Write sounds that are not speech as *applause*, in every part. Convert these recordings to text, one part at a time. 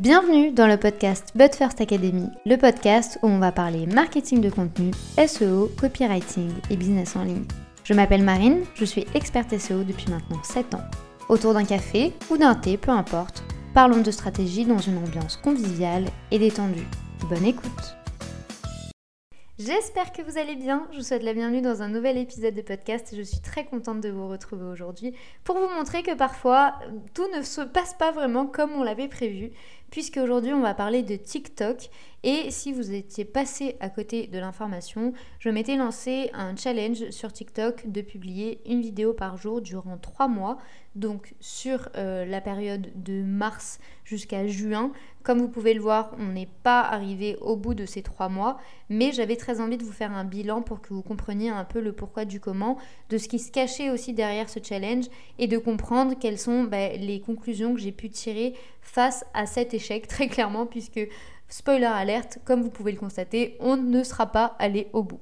Bienvenue dans le podcast But First Academy, le podcast où on va parler marketing de contenu, SEO, copywriting et business en ligne. Je m'appelle Marine, je suis experte SEO depuis maintenant 7 ans. Autour d'un café ou d'un thé, peu importe, parlons de stratégie dans une ambiance conviviale et détendue. Bonne écoute J'espère que vous allez bien. Je vous souhaite la bienvenue dans un nouvel épisode de podcast. Je suis très contente de vous retrouver aujourd'hui pour vous montrer que parfois tout ne se passe pas vraiment comme on l'avait prévu puisque aujourd'hui on va parler de TikTok. Et si vous étiez passé à côté de l'information, je m'étais lancé un challenge sur TikTok de publier une vidéo par jour durant trois mois, donc sur euh, la période de mars jusqu'à juin. Comme vous pouvez le voir, on n'est pas arrivé au bout de ces trois mois, mais j'avais très envie de vous faire un bilan pour que vous compreniez un peu le pourquoi du comment, de ce qui se cachait aussi derrière ce challenge et de comprendre quelles sont bah, les conclusions que j'ai pu tirer face à cet échec, *laughs* très clairement, puisque, spoiler alerte, comme vous pouvez le constater, on ne sera pas allé au bout.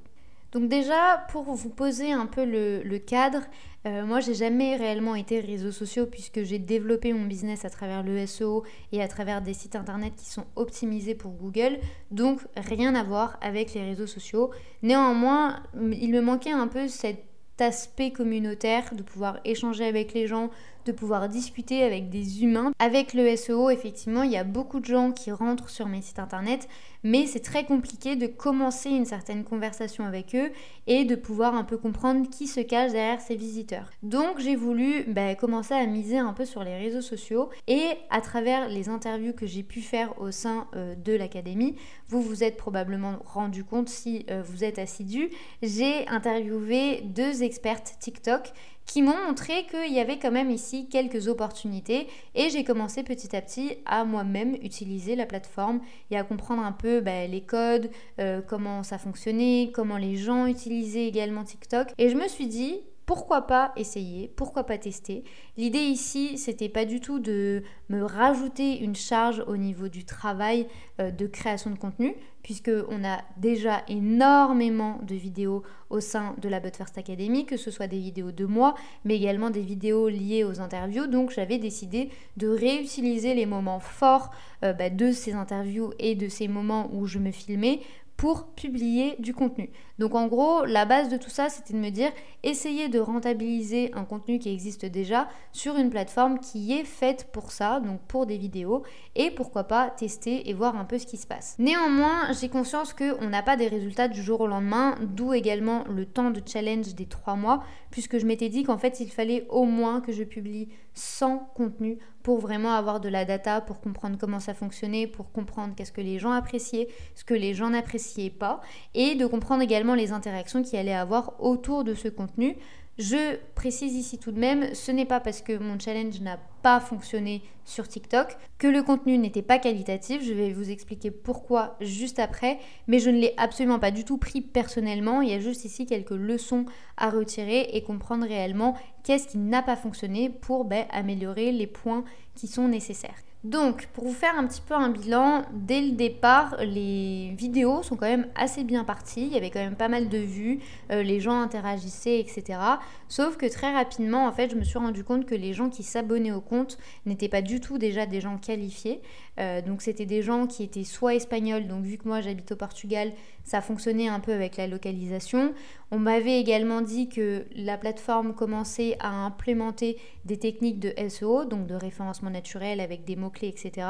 Donc déjà, pour vous poser un peu le, cadre, euh, moi j'ai jamais réellement été réseaux sociaux puisque j'ai développé mon business à travers le SEO et à travers des sites internet qui sont optimisés pour Google, donc rien à voir avec les réseaux sociaux. Néanmoins, il me manquait un peu cet aspect communautaire, de pouvoir échanger avec les gens, de pouvoir discuter avec des humains. Avec le SEO, effectivement, il y a beaucoup de gens qui rentrent sur mes sites internet, mais c'est très compliqué de commencer une certaine conversation avec eux et de pouvoir un peu comprendre qui se cache derrière ces visiteurs. Donc j'ai voulu bah, commencer à miser un peu sur les réseaux sociaux et à travers les interviews que j'ai pu faire au sein euh, de l'académie, vous vous êtes probablement rendu compte si euh, vous êtes assidu, j'ai interviewé deux expertes TikTok qui m'ont montré qu'il y avait quand même ici quelques opportunités et j'ai commencé petit à petit à moi-même utiliser la plateforme et à comprendre un peu bah, les codes, euh, comment ça fonctionnait, comment les gens utilisaient également TikTok. Et je me suis dit pourquoi pas essayer, pourquoi pas tester. L'idée ici, c'était pas du tout de me rajouter une charge au niveau du travail euh, de création de contenu, puisque on a déjà énormément de vidéos au sein de la But First Academy, que ce soit des vidéos de moi, mais également des vidéos liées aux interviews. Donc j'avais décidé de réutiliser les moments forts euh, bah, de ces interviews et de ces moments où je me filmais pour publier du contenu. Donc en gros, la base de tout ça, c'était de me dire, essayez de rentabiliser un contenu qui existe déjà sur une plateforme qui est faite pour ça, donc pour des vidéos, et pourquoi pas tester et voir un peu ce qui se passe. Néanmoins, j'ai conscience qu'on n'a pas des résultats du jour au lendemain, d'où également le temps de challenge des trois mois, puisque je m'étais dit qu'en fait, il fallait au moins que je publie 100 contenus pour vraiment avoir de la data, pour comprendre comment ça fonctionnait, pour comprendre qu'est-ce que les gens appréciaient, ce que les gens n'appréciaient pas, et de comprendre également les interactions qu'il allait avoir autour de ce contenu je précise ici tout de même, ce n'est pas parce que mon challenge n'a pas fonctionné sur TikTok que le contenu n'était pas qualitatif. Je vais vous expliquer pourquoi juste après, mais je ne l'ai absolument pas du tout pris personnellement. Il y a juste ici quelques leçons à retirer et comprendre réellement qu'est-ce qui n'a pas fonctionné pour ben, améliorer les points qui sont nécessaires. Donc, pour vous faire un petit peu un bilan, dès le départ, les vidéos sont quand même assez bien parties. Il y avait quand même pas mal de vues, euh, les gens interagissaient, etc. Sauf que très rapidement, en fait, je me suis rendu compte que les gens qui s'abonnaient au compte n'étaient pas du tout déjà des gens qualifiés. Euh, donc, c'était des gens qui étaient soit espagnols, donc vu que moi j'habite au Portugal, ça fonctionnait un peu avec la localisation. On m'avait également dit que la plateforme commençait à implémenter des techniques de SEO, donc de référencement naturel avec des mots-clés, etc.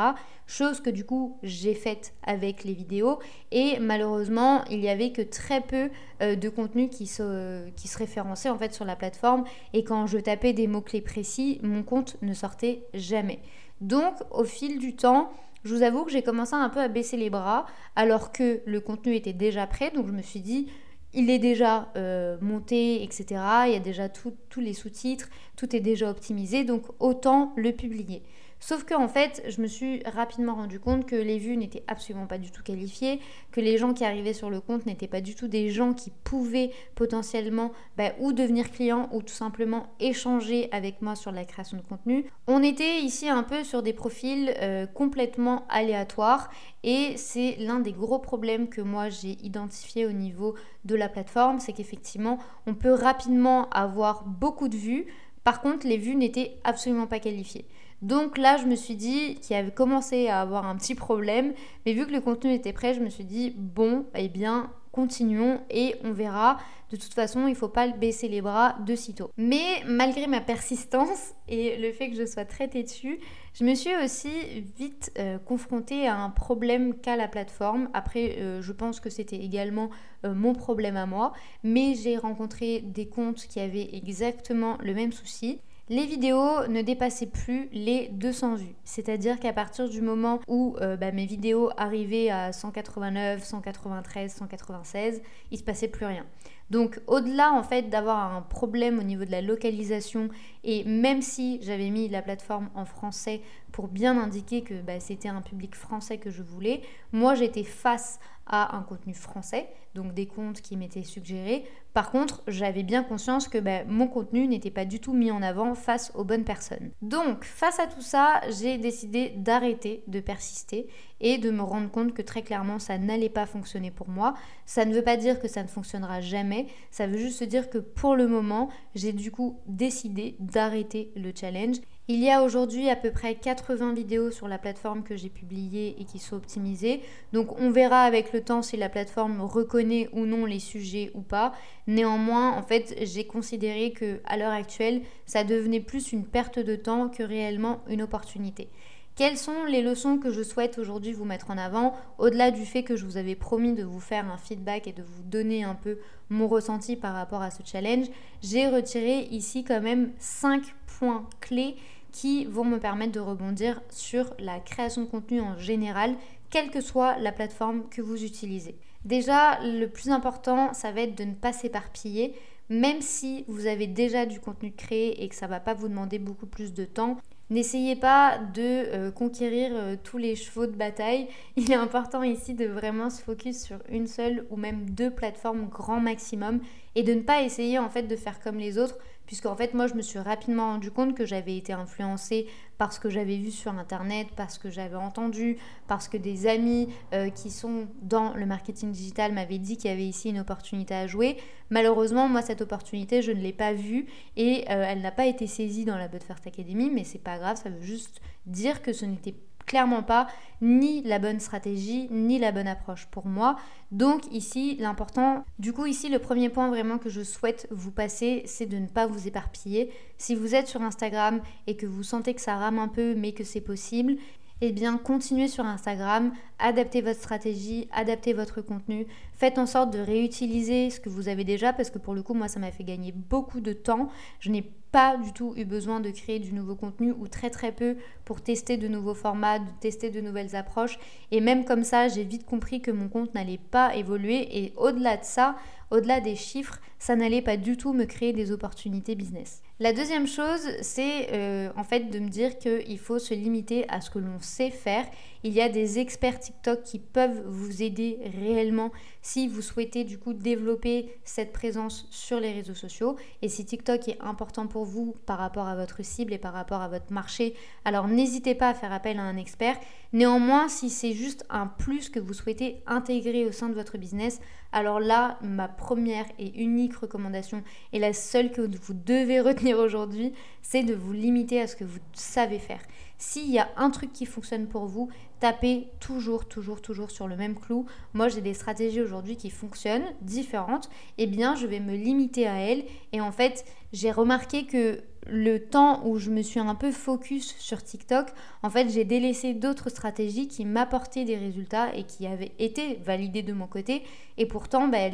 Chose que du coup j'ai faite avec les vidéos. Et malheureusement, il n'y avait que très peu euh, de contenu qui se, qui se référençait en fait sur la plateforme. Et quand je tapais des mots-clés précis, mon compte ne sortait jamais. Donc au fil du temps, je vous avoue que j'ai commencé un peu à baisser les bras alors que le contenu était déjà prêt. Donc je me suis dit, il est déjà euh, monté, etc. Il y a déjà tous les sous-titres, tout est déjà optimisé, donc autant le publier. Sauf que en fait, je me suis rapidement rendu compte que les vues n'étaient absolument pas du tout qualifiées, que les gens qui arrivaient sur le compte n'étaient pas du tout des gens qui pouvaient potentiellement bah, ou devenir clients ou tout simplement échanger avec moi sur la création de contenu. On était ici un peu sur des profils euh, complètement aléatoires et c'est l'un des gros problèmes que moi j'ai identifié au niveau de la plateforme, c'est qu'effectivement on peut rapidement avoir beaucoup de vues, par contre les vues n'étaient absolument pas qualifiées. Donc là, je me suis dit qu'il avait commencé à avoir un petit problème, mais vu que le contenu était prêt, je me suis dit bon, eh bien, continuons et on verra. De toute façon, il ne faut pas baisser les bras de sitôt. Mais malgré ma persistance et le fait que je sois très têtue, je me suis aussi vite euh, confrontée à un problème qu'a la plateforme. Après, euh, je pense que c'était également euh, mon problème à moi, mais j'ai rencontré des comptes qui avaient exactement le même souci les vidéos ne dépassaient plus les 200 vues. C'est-à-dire qu'à partir du moment où euh, bah, mes vidéos arrivaient à 189, 193, 196, il se passait plus rien. Donc au-delà en fait d'avoir un problème au niveau de la localisation et même si j'avais mis la plateforme en français pour bien indiquer que bah, c'était un public français que je voulais, moi j'étais face à un contenu français, donc des comptes qui m'étaient suggérés. Par contre, j'avais bien conscience que bah, mon contenu n'était pas du tout mis en avant face aux bonnes personnes. Donc, face à tout ça, j'ai décidé d'arrêter de persister et de me rendre compte que très clairement, ça n'allait pas fonctionner pour moi. Ça ne veut pas dire que ça ne fonctionnera jamais, ça veut juste dire que pour le moment, j'ai du coup décidé d'arrêter le challenge il y a aujourd'hui à peu près 80 vidéos sur la plateforme que j'ai publiées et qui sont optimisées. Donc on verra avec le temps si la plateforme reconnaît ou non les sujets ou pas. Néanmoins, en fait, j'ai considéré que à l'heure actuelle, ça devenait plus une perte de temps que réellement une opportunité. Quelles sont les leçons que je souhaite aujourd'hui vous mettre en avant, au-delà du fait que je vous avais promis de vous faire un feedback et de vous donner un peu mon ressenti par rapport à ce challenge? J'ai retiré ici quand même 5 points clés qui vont me permettre de rebondir sur la création de contenu en général, quelle que soit la plateforme que vous utilisez. Déjà, le plus important, ça va être de ne pas s'éparpiller. Même si vous avez déjà du contenu créé et que ça ne va pas vous demander beaucoup plus de temps, N'essayez pas de euh, conquérir euh, tous les chevaux de bataille. *laughs* Il est important ici de vraiment se focus sur une seule ou même deux plateformes grand maximum et de ne pas essayer en fait de faire comme les autres puisqu'en fait moi je me suis rapidement rendu compte que j'avais été influencée par ce que j'avais vu sur internet, parce que j'avais entendu, parce que des amis euh, qui sont dans le marketing digital m'avaient dit qu'il y avait ici une opportunité à jouer. Malheureusement, moi cette opportunité, je ne l'ai pas vue et euh, elle n'a pas été saisie dans la But First Academy, mais c'est pas grave, ça veut juste dire que ce n'était clairement pas ni la bonne stratégie ni la bonne approche pour moi. Donc ici, l'important, du coup ici, le premier point vraiment que je souhaite vous passer, c'est de ne pas vous éparpiller. Si vous êtes sur Instagram et que vous sentez que ça rame un peu mais que c'est possible, eh bien continuez sur Instagram, adaptez votre stratégie, adaptez votre contenu, faites en sorte de réutiliser ce que vous avez déjà parce que pour le coup moi ça m'a fait gagner beaucoup de temps. Je n'ai pas du tout eu besoin de créer du nouveau contenu ou très très peu pour tester de nouveaux formats, de tester de nouvelles approches. Et même comme ça, j'ai vite compris que mon compte n'allait pas évoluer. Et au-delà de ça, au-delà des chiffres, ça n'allait pas du tout me créer des opportunités business. La deuxième chose, c'est euh, en fait de me dire qu'il faut se limiter à ce que l'on sait faire. Il y a des experts TikTok qui peuvent vous aider réellement si vous souhaitez du coup développer cette présence sur les réseaux sociaux. Et si TikTok est important pour vous par rapport à votre cible et par rapport à votre marché, alors n'hésitez pas à faire appel à un expert. Néanmoins, si c'est juste un plus que vous souhaitez intégrer au sein de votre business, alors là, ma première et unique recommandation et la seule que vous devez retenir aujourd'hui, c'est de vous limiter à ce que vous savez faire. S'il y a un truc qui fonctionne pour vous, tapez toujours, toujours, toujours sur le même clou. Moi, j'ai des stratégies aujourd'hui qui fonctionnent, différentes. Eh bien, je vais me limiter à elles. Et en fait, j'ai remarqué que le temps où je me suis un peu focus sur TikTok, en fait, j'ai délaissé d'autres stratégies qui m'apportaient des résultats et qui avaient été validées de mon côté. Et pourtant, bah,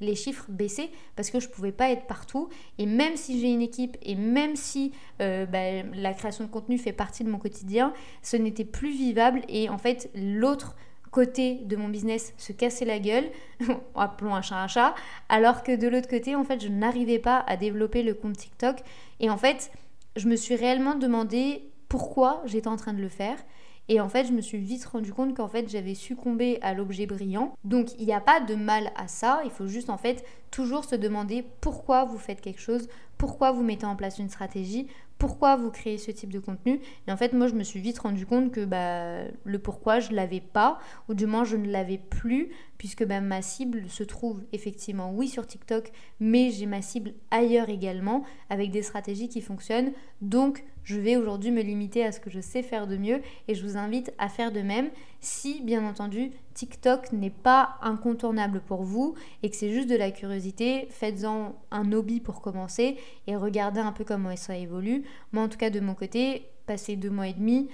les chiffres baissaient parce que je ne pouvais pas être partout. Et même si j'ai une équipe et même si euh, bah, la création de contenu fait partie de mon quotidien, ce n'était plus vivable. Et en fait, l'autre côté de mon business se cassait la gueule, *laughs* appelons un chat un chat, alors que de l'autre côté, en fait, je n'arrivais pas à développer le compte TikTok. Et en fait, je me suis réellement demandé pourquoi j'étais en train de le faire. Et en fait, je me suis vite rendu compte qu'en fait, j'avais succombé à l'objet brillant. Donc, il n'y a pas de mal à ça. Il faut juste en fait toujours se demander pourquoi vous faites quelque chose, pourquoi vous mettez en place une stratégie, pourquoi vous créez ce type de contenu. Et en fait, moi, je me suis vite rendu compte que bah, le pourquoi, je ne l'avais pas, ou du moins, je ne l'avais plus, puisque bah, ma cible se trouve effectivement, oui, sur TikTok, mais j'ai ma cible ailleurs également, avec des stratégies qui fonctionnent. Donc, Je vais aujourd'hui me limiter à ce que je sais faire de mieux et je vous invite à faire de même si, bien entendu, TikTok n'est pas incontournable pour vous et que c'est juste de la curiosité, faites-en un hobby pour commencer et regardez un peu comment ça évolue. Moi, en tout cas, de mon côté, passer deux mois et demi,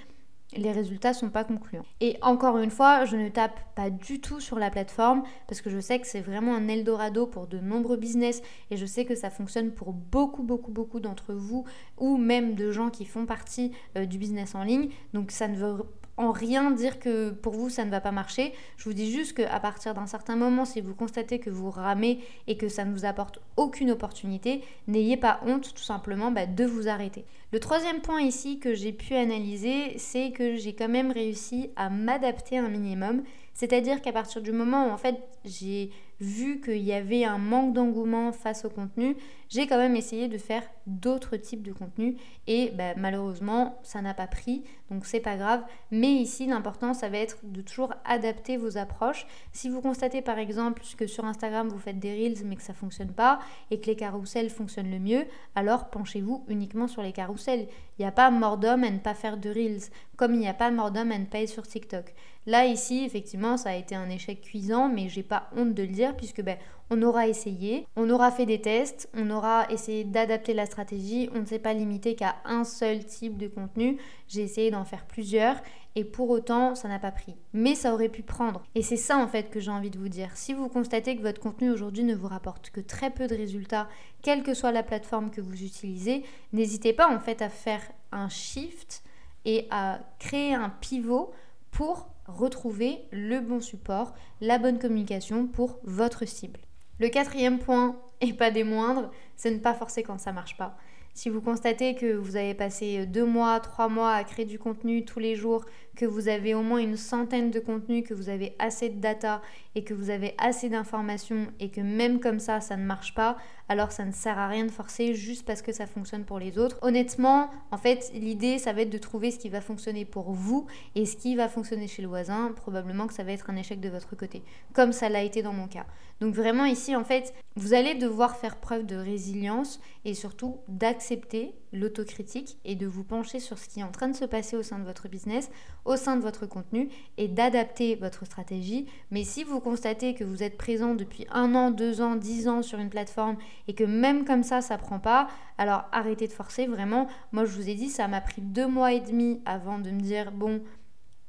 les résultats sont pas concluants. Et encore une fois, je ne tape pas du tout sur la plateforme parce que je sais que c'est vraiment un Eldorado pour de nombreux business et je sais que ça fonctionne pour beaucoup, beaucoup, beaucoup d'entre vous ou même de gens qui font partie euh, du business en ligne. Donc ça ne veut en rien dire que pour vous ça ne va pas marcher. Je vous dis juste qu'à partir d'un certain moment, si vous constatez que vous ramez et que ça ne vous apporte aucune opportunité, n'ayez pas honte tout simplement bah, de vous arrêter. Le troisième point ici que j'ai pu analyser, c'est que j'ai quand même réussi à m'adapter un minimum. C'est-à-dire qu'à partir du moment où en fait j'ai vu qu'il y avait un manque d'engouement face au contenu, j'ai quand même essayé de faire d'autres types de contenus. Et bah, malheureusement ça n'a pas pris donc c'est pas grave. Mais ici l'important ça va être de toujours adapter vos approches. Si vous constatez par exemple que sur Instagram vous faites des reels mais que ça fonctionne pas et que les carousels fonctionnent le mieux alors penchez-vous uniquement sur les carousels. Il n'y a pas mort d'homme à ne pas faire de reels comme il n'y a pas mort d'homme à ne pas être sur TikTok. Là ici effectivement ça a été un échec cuisant mais j'ai pas honte de le dire puisque ben, on aura essayé, on aura fait des tests, on aura essayé d'adapter la stratégie, on ne s'est pas limité qu'à un seul type de contenu, j'ai essayé d'en faire plusieurs et pour autant ça n'a pas pris. Mais ça aurait pu prendre. Et c'est ça en fait que j'ai envie de vous dire. Si vous constatez que votre contenu aujourd'hui ne vous rapporte que très peu de résultats, quelle que soit la plateforme que vous utilisez, n'hésitez pas en fait à faire un shift et à créer un pivot pour retrouver le bon support, la bonne communication pour votre cible. Le quatrième point, et pas des moindres, c'est ne pas forcer quand ça marche pas. Si vous constatez que vous avez passé deux mois, trois mois à créer du contenu tous les jours, que vous avez au moins une centaine de contenus, que vous avez assez de data et que vous avez assez d'informations et que même comme ça, ça ne marche pas, alors ça ne sert à rien de forcer juste parce que ça fonctionne pour les autres. Honnêtement, en fait, l'idée, ça va être de trouver ce qui va fonctionner pour vous et ce qui va fonctionner chez le voisin. Probablement que ça va être un échec de votre côté, comme ça l'a été dans mon cas. Donc vraiment ici, en fait, vous allez devoir faire preuve de résilience et surtout d'accepter l'autocritique et de vous pencher sur ce qui est en train de se passer au sein de votre business, au sein de votre contenu et d'adapter votre stratégie. Mais si vous constatez que vous êtes présent depuis un an, deux ans, dix ans sur une plateforme et que même comme ça, ça prend pas, alors arrêtez de forcer vraiment. Moi, je vous ai dit, ça m'a pris deux mois et demi avant de me dire, bon,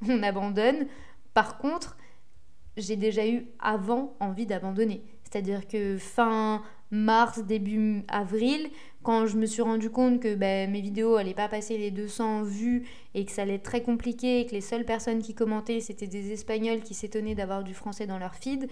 *laughs* on abandonne. Par contre, j'ai déjà eu avant envie d'abandonner. C'est-à-dire que fin mars, début avril, quand je me suis rendu compte que ben, mes vidéos n'allaient pas passer les 200 vues et que ça allait être très compliqué et que les seules personnes qui commentaient c'était des Espagnols qui s'étonnaient d'avoir du français dans leur feed,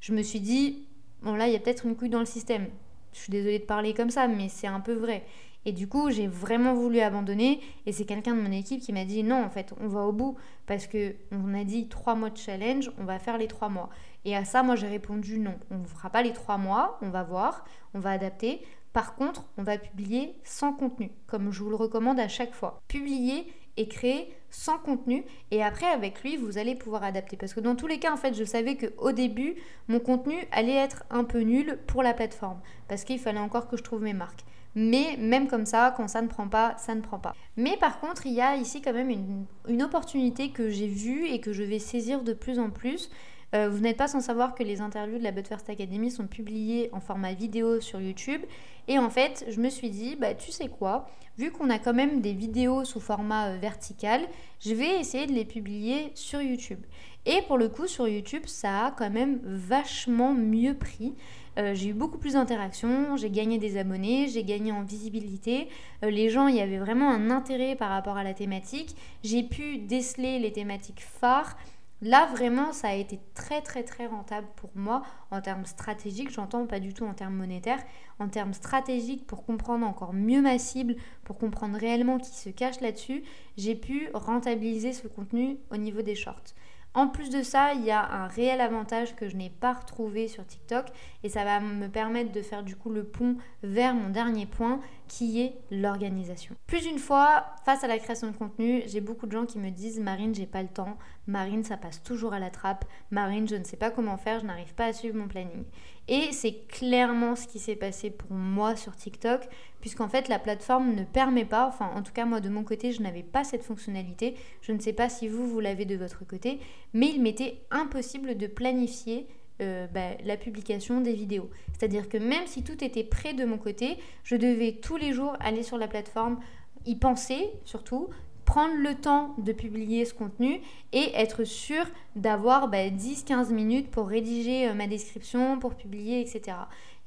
je me suis dit, bon là il y a peut-être une couille dans le système. Je suis désolée de parler comme ça, mais c'est un peu vrai. Et du coup, j'ai vraiment voulu abandonner. Et c'est quelqu'un de mon équipe qui m'a dit non, en fait, on va au bout. Parce que on a dit trois mois de challenge, on va faire les trois mois. Et à ça, moi, j'ai répondu non. On ne fera pas les trois mois, on va voir, on va adapter. Par contre, on va publier sans contenu, comme je vous le recommande à chaque fois. Publier et créer sans contenu et après avec lui vous allez pouvoir adapter parce que dans tous les cas en fait je savais que au début mon contenu allait être un peu nul pour la plateforme parce qu'il fallait encore que je trouve mes marques mais même comme ça, quand ça ne prend pas, ça ne prend pas. Mais par contre, il y a ici quand même une, opportunité que j'ai vue et que je vais saisir de plus en plus. Euh, vous n'êtes pas sans savoir que les interviews de la But First Academy sont publiées en format vidéo sur YouTube. Et en fait, je me suis dit, bah tu sais quoi, vu qu'on a quand même des vidéos sous format euh, vertical, je vais essayer de les publier sur YouTube. Et pour le coup, sur YouTube, ça a quand même vachement mieux pris. Euh, j'ai eu beaucoup plus d'interactions, j'ai gagné des abonnés, j'ai gagné en visibilité. Les gens, y avait vraiment un intérêt par rapport à la thématique. J'ai pu déceler les thématiques phares. Là, vraiment, ça a été très, très, très rentable pour moi en termes stratégiques. J'entends pas du tout en termes monétaires. En termes stratégiques, pour comprendre encore mieux ma cible, pour comprendre réellement qui se cache là-dessus, j'ai pu rentabiliser ce contenu au niveau des shorts. En plus de ça, il y a un réel avantage que je n'ai pas retrouvé sur TikTok et ça va me permettre de faire du coup le pont vers mon dernier point qui est l'organisation. Plus d'une fois, face à la création de contenu, j'ai beaucoup de gens qui me disent Marine, j'ai pas le temps, Marine, ça passe toujours à la trappe, Marine, je ne sais pas comment faire, je n'arrive pas à suivre mon planning. Et c'est clairement ce qui s'est passé pour moi sur TikTok, puisqu'en fait la plateforme ne permet pas, enfin en tout cas moi de mon côté je n'avais pas cette fonctionnalité, je ne sais pas si vous, vous l'avez de votre côté, mais il m'était impossible de planifier euh, bah, la publication des vidéos. C'est-à-dire que même si tout était prêt de mon côté, je devais tous les jours aller sur la plateforme, y penser surtout, prendre le temps de publier ce contenu et être sûr d'avoir 10-15 bah, minutes pour rédiger euh, ma description, pour publier, etc.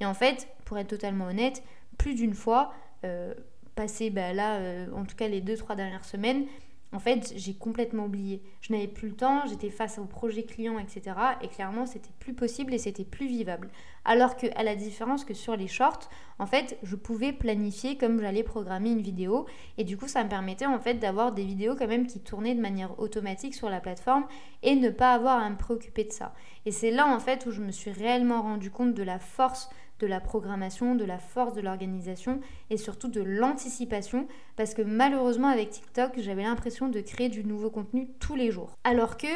Et en fait, pour être totalement honnête, plus d'une fois, euh, passé bah, là, en tout cas les 2-3 dernières semaines, en fait, j'ai complètement oublié. Je n'avais plus le temps, j'étais face au projet client, etc. Et clairement, c'était plus possible et c'était plus vivable. Alors que, à la différence que sur les shorts, en fait, je pouvais planifier comme j'allais programmer une vidéo. Et du coup, ça me permettait en fait d'avoir des vidéos quand même qui tournaient de manière automatique sur la plateforme et ne pas avoir à me préoccuper de ça. Et c'est là en fait où je me suis réellement rendu compte de la force de la programmation, de la force de l'organisation et surtout de l'anticipation parce que malheureusement avec TikTok, j'avais l'impression de créer du nouveau contenu tous les jours. Alors que,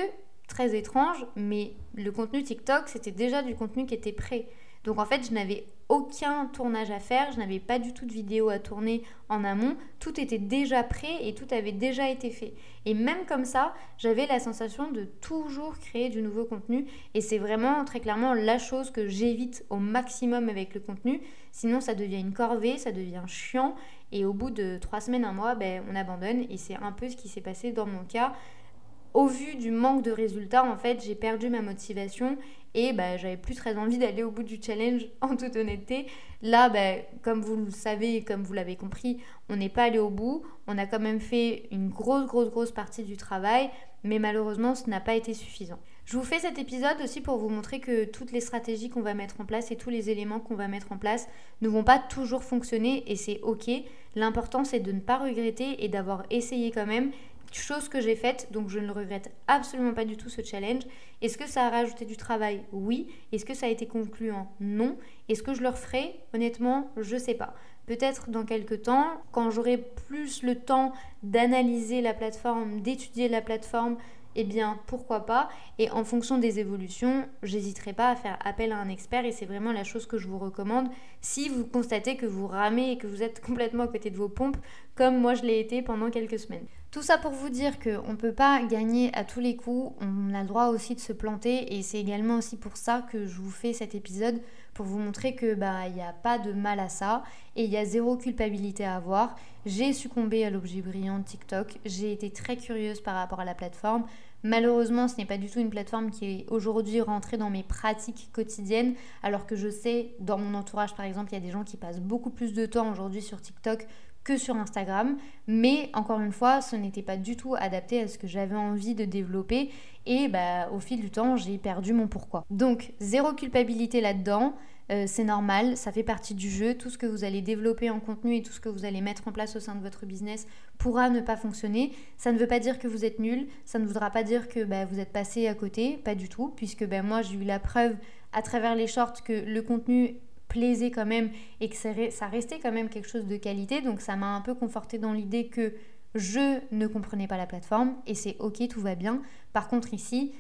très étrange, mais le contenu TikTok, c'était déjà du contenu qui était prêt. Donc en fait, je n'avais aucun tournage à faire, je n'avais pas du tout de vidéo à tourner en amont, tout était déjà prêt et tout avait déjà été fait. Et même comme ça, j'avais la sensation de toujours créer du nouveau contenu. Et c'est vraiment très clairement la chose que j'évite au maximum avec le contenu, sinon ça devient une corvée, ça devient chiant. Et au bout de trois semaines, un mois, ben, on abandonne. Et c'est un peu ce qui s'est passé dans mon cas au vu du manque de résultats, en fait, j'ai perdu ma motivation et bah, j'avais plus très envie d'aller au bout du challenge *laughs* en toute honnêteté. Là, bah, comme vous le savez et comme vous l'avez compris, on n'est pas allé au bout. On a quand même fait une grosse, grosse, grosse partie du travail, mais malheureusement, ce n'a pas été suffisant. Je vous fais cet épisode aussi pour vous montrer que toutes les stratégies qu'on va mettre en place et tous les éléments qu'on va mettre en place ne vont pas toujours fonctionner et c'est ok. L'important c'est de ne pas regretter et d'avoir essayé quand même chose que j'ai faite, donc je ne regrette absolument pas du tout ce challenge. Est-ce que ça a rajouté du travail? Oui. Est-ce que ça a été concluant Non? Est-ce que je le referai? Honnêtement, je sais pas. Peut-être dans quelques temps, quand j'aurai plus le temps d'analyser la plateforme, d'étudier la plateforme, eh bien pourquoi pas Et en fonction des évolutions, j'hésiterai pas à faire appel à un expert et c'est vraiment la chose que je vous recommande si vous constatez que vous ramez et que vous êtes *laughs* complètement à côté de vos pompes, comme moi je l'ai été pendant quelques semaines. Tout ça pour vous dire qu'on ne peut pas gagner à tous les coups, on a le droit aussi de se planter et c'est également aussi pour ça que je vous fais cet épisode pour vous montrer que bah il n'y a pas de mal à ça et il y a zéro culpabilité à avoir. J'ai succombé à l'objet brillant de TikTok, j'ai été très curieuse par rapport à la plateforme. Malheureusement, ce n'est pas du tout une plateforme qui est aujourd'hui rentrée dans mes pratiques quotidiennes, alors que je sais, dans mon entourage par exemple, il y a des gens qui passent beaucoup plus de temps aujourd'hui sur TikTok que sur Instagram. Mais encore une fois, ce n'était pas du tout adapté à ce que j'avais envie de développer. Et bah, au fil du temps, j'ai perdu mon pourquoi. Donc, zéro culpabilité là-dedans. Euh, c'est normal, ça fait partie du jeu. Tout ce que vous allez développer en contenu et tout ce que vous allez mettre en place au sein de votre business pourra ne pas fonctionner. Ça ne veut pas dire que vous êtes nul, ça ne voudra pas dire que bah, vous êtes passé à côté, pas du tout, puisque bah, moi j'ai eu la preuve à travers les shorts que le contenu plaisait quand même et que ça restait quand même quelque chose de qualité. Donc ça m'a un peu conforté dans l'idée que je ne comprenais pas la plateforme et c'est ok, tout va bien. Par contre ici,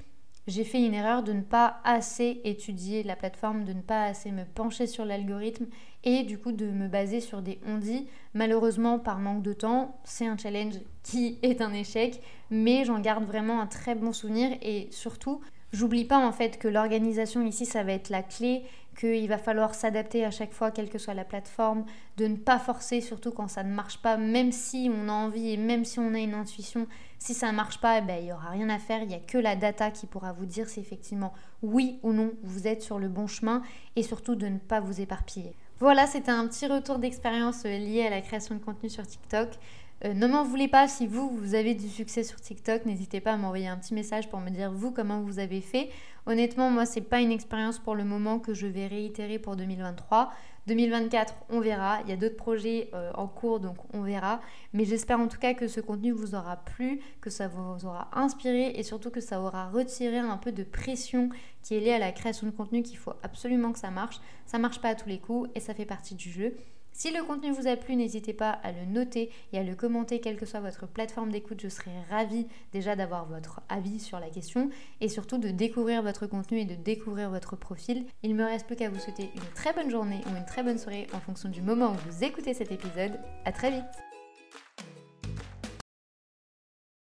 j'ai fait une erreur de ne pas assez étudier la plateforme, de ne pas assez me pencher sur l'algorithme et du coup de me baser sur des on-dit. Malheureusement, par manque de temps, c'est un challenge qui *laughs* est un échec, mais j'en garde vraiment un très bon souvenir et surtout, j'oublie pas en fait que l'organisation ici, ça va être la clé qu'il va falloir s'adapter à chaque fois, quelle que soit la plateforme, de ne pas forcer, surtout quand ça ne marche pas, même si on a envie et même si on a une intuition. Si ça ne marche pas, eh ben, il n'y aura rien à faire, il n'y a que la data qui pourra vous dire si effectivement oui ou non vous êtes sur le bon chemin et surtout de ne pas vous éparpiller. Voilà, c'était un petit retour d'expérience euh, lié à la création de contenu sur TikTok. Euh, ne m'en voulez pas si vous, vous avez du succès sur TikTok, n'hésitez pas à m'envoyer un petit message pour me dire vous comment vous avez fait. Honnêtement, moi, c'est pas une expérience pour le moment que je vais réitérer pour 2023. 2024, on verra. Il y a d'autres projets euh, en cours, donc on verra. Mais j'espère en tout cas que ce contenu vous aura plu, que ça vous aura inspiré et surtout que ça aura retiré un peu de pression qui est liée à la création de contenu qu'il faut absolument que ça marche. Ça marche pas à tous les coups et ça fait partie du jeu. Si le contenu vous a plu, n'hésitez pas à le noter et à le commenter, quelle que soit votre plateforme d'écoute. Je serai ravie déjà d'avoir votre avis sur la question et surtout de découvrir votre contenu et de découvrir votre profil. Il me reste plus qu'à vous souhaiter une très bonne journée ou une très bonne soirée en fonction du moment où vous écoutez cet épisode. À très vite